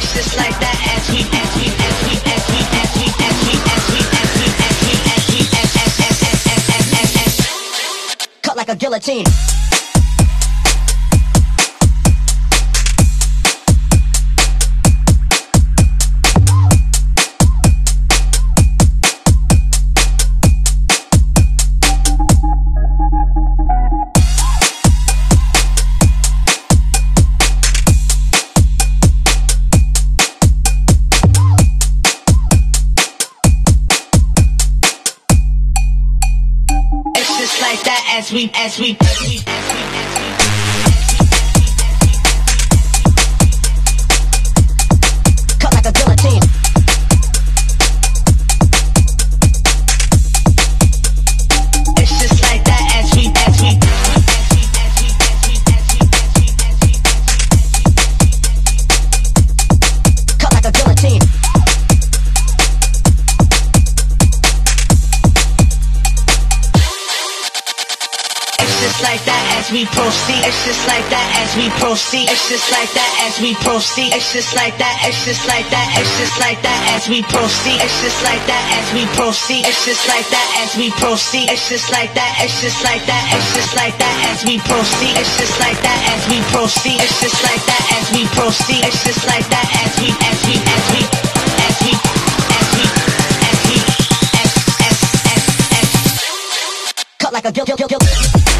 just like that like a guillotine. Proceed. It's just like that. It's just like that. It's just like that as we proceed. It's just like that as we proceed. It's just like that as we proceed. It's just like that. It's just like that. It's just like that as we proceed. It's just like that as we proceed. It's just like that as we proceed. It's just like that as we as we as we as we as we as we as as as as cut like a guilt guilt guilt guilt.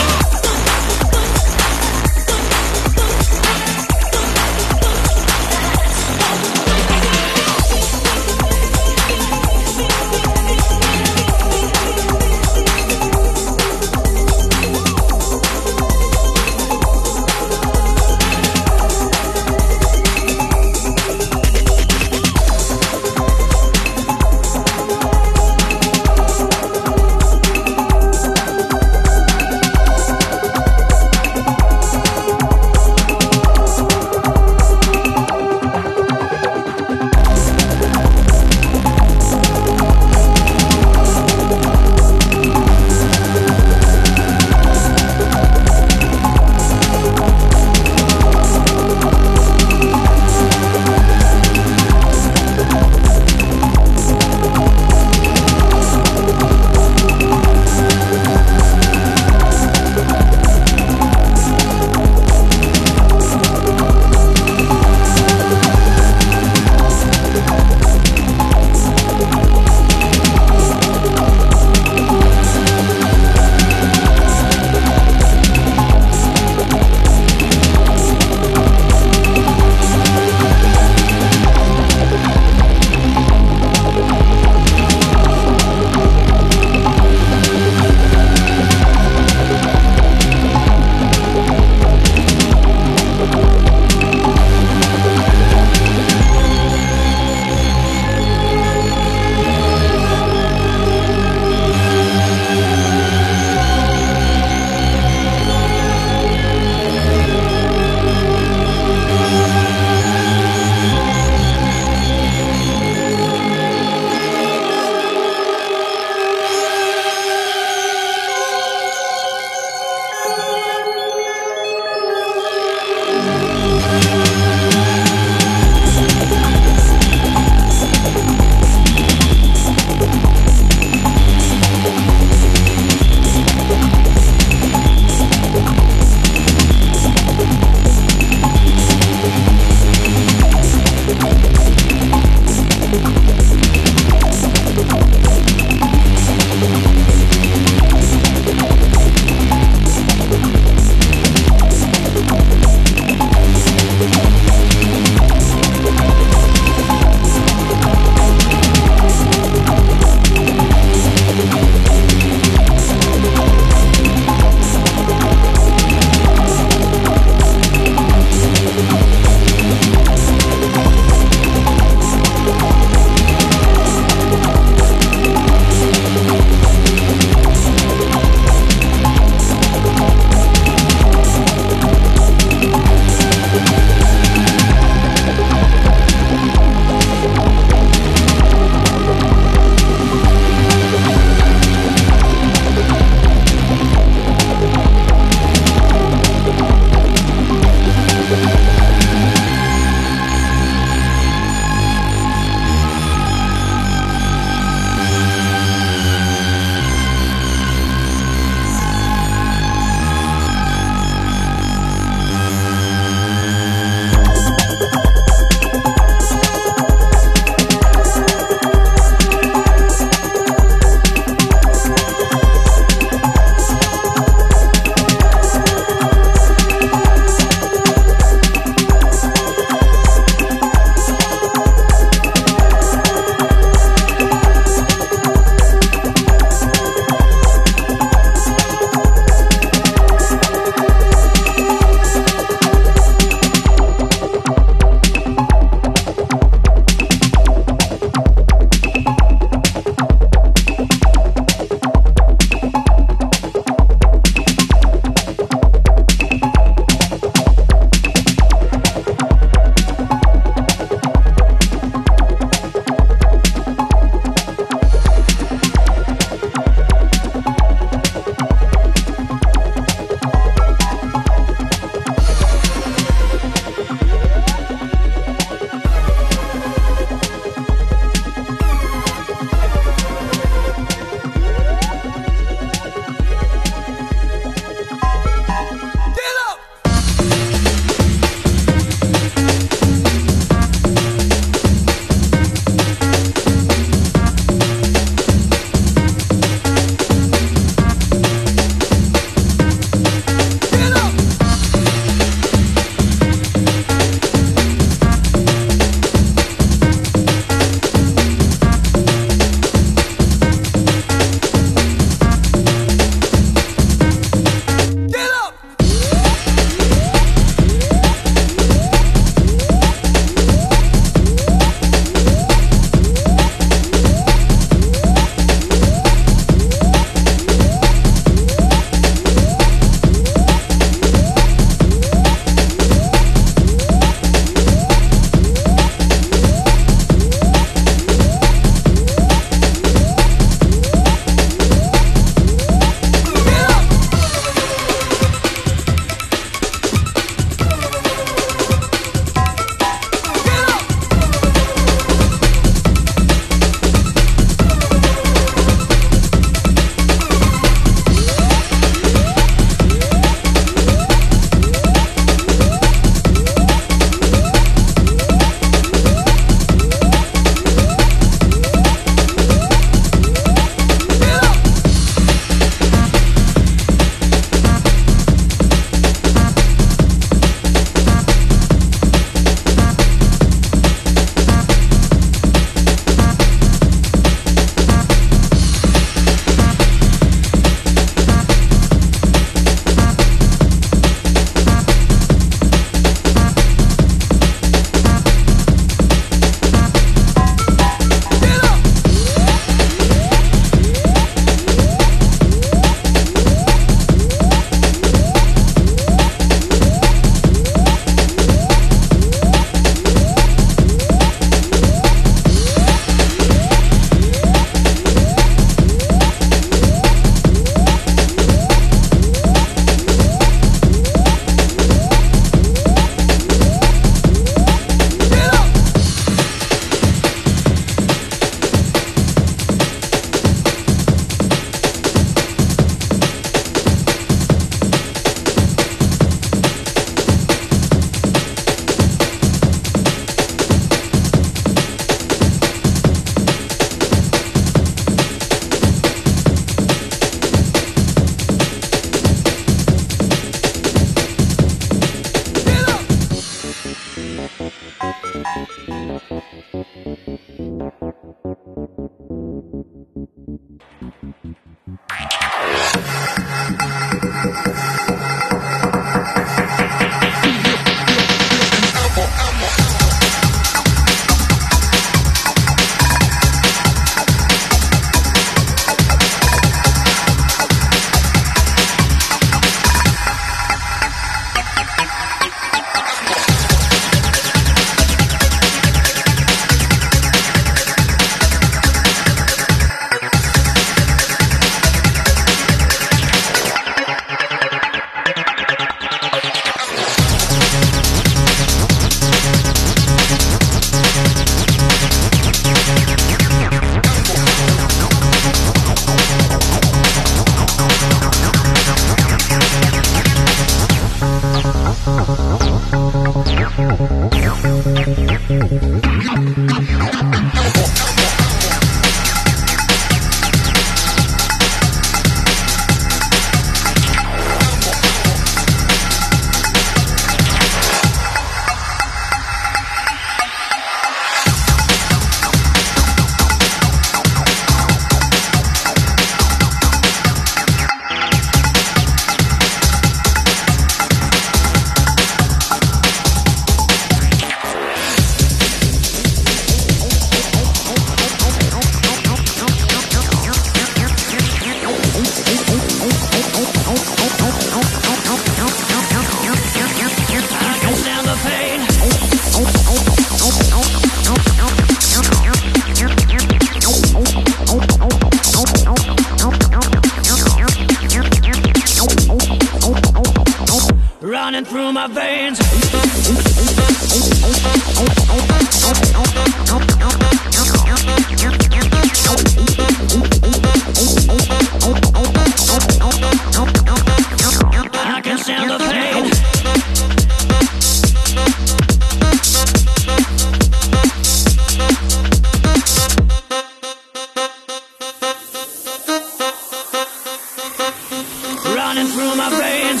I my stand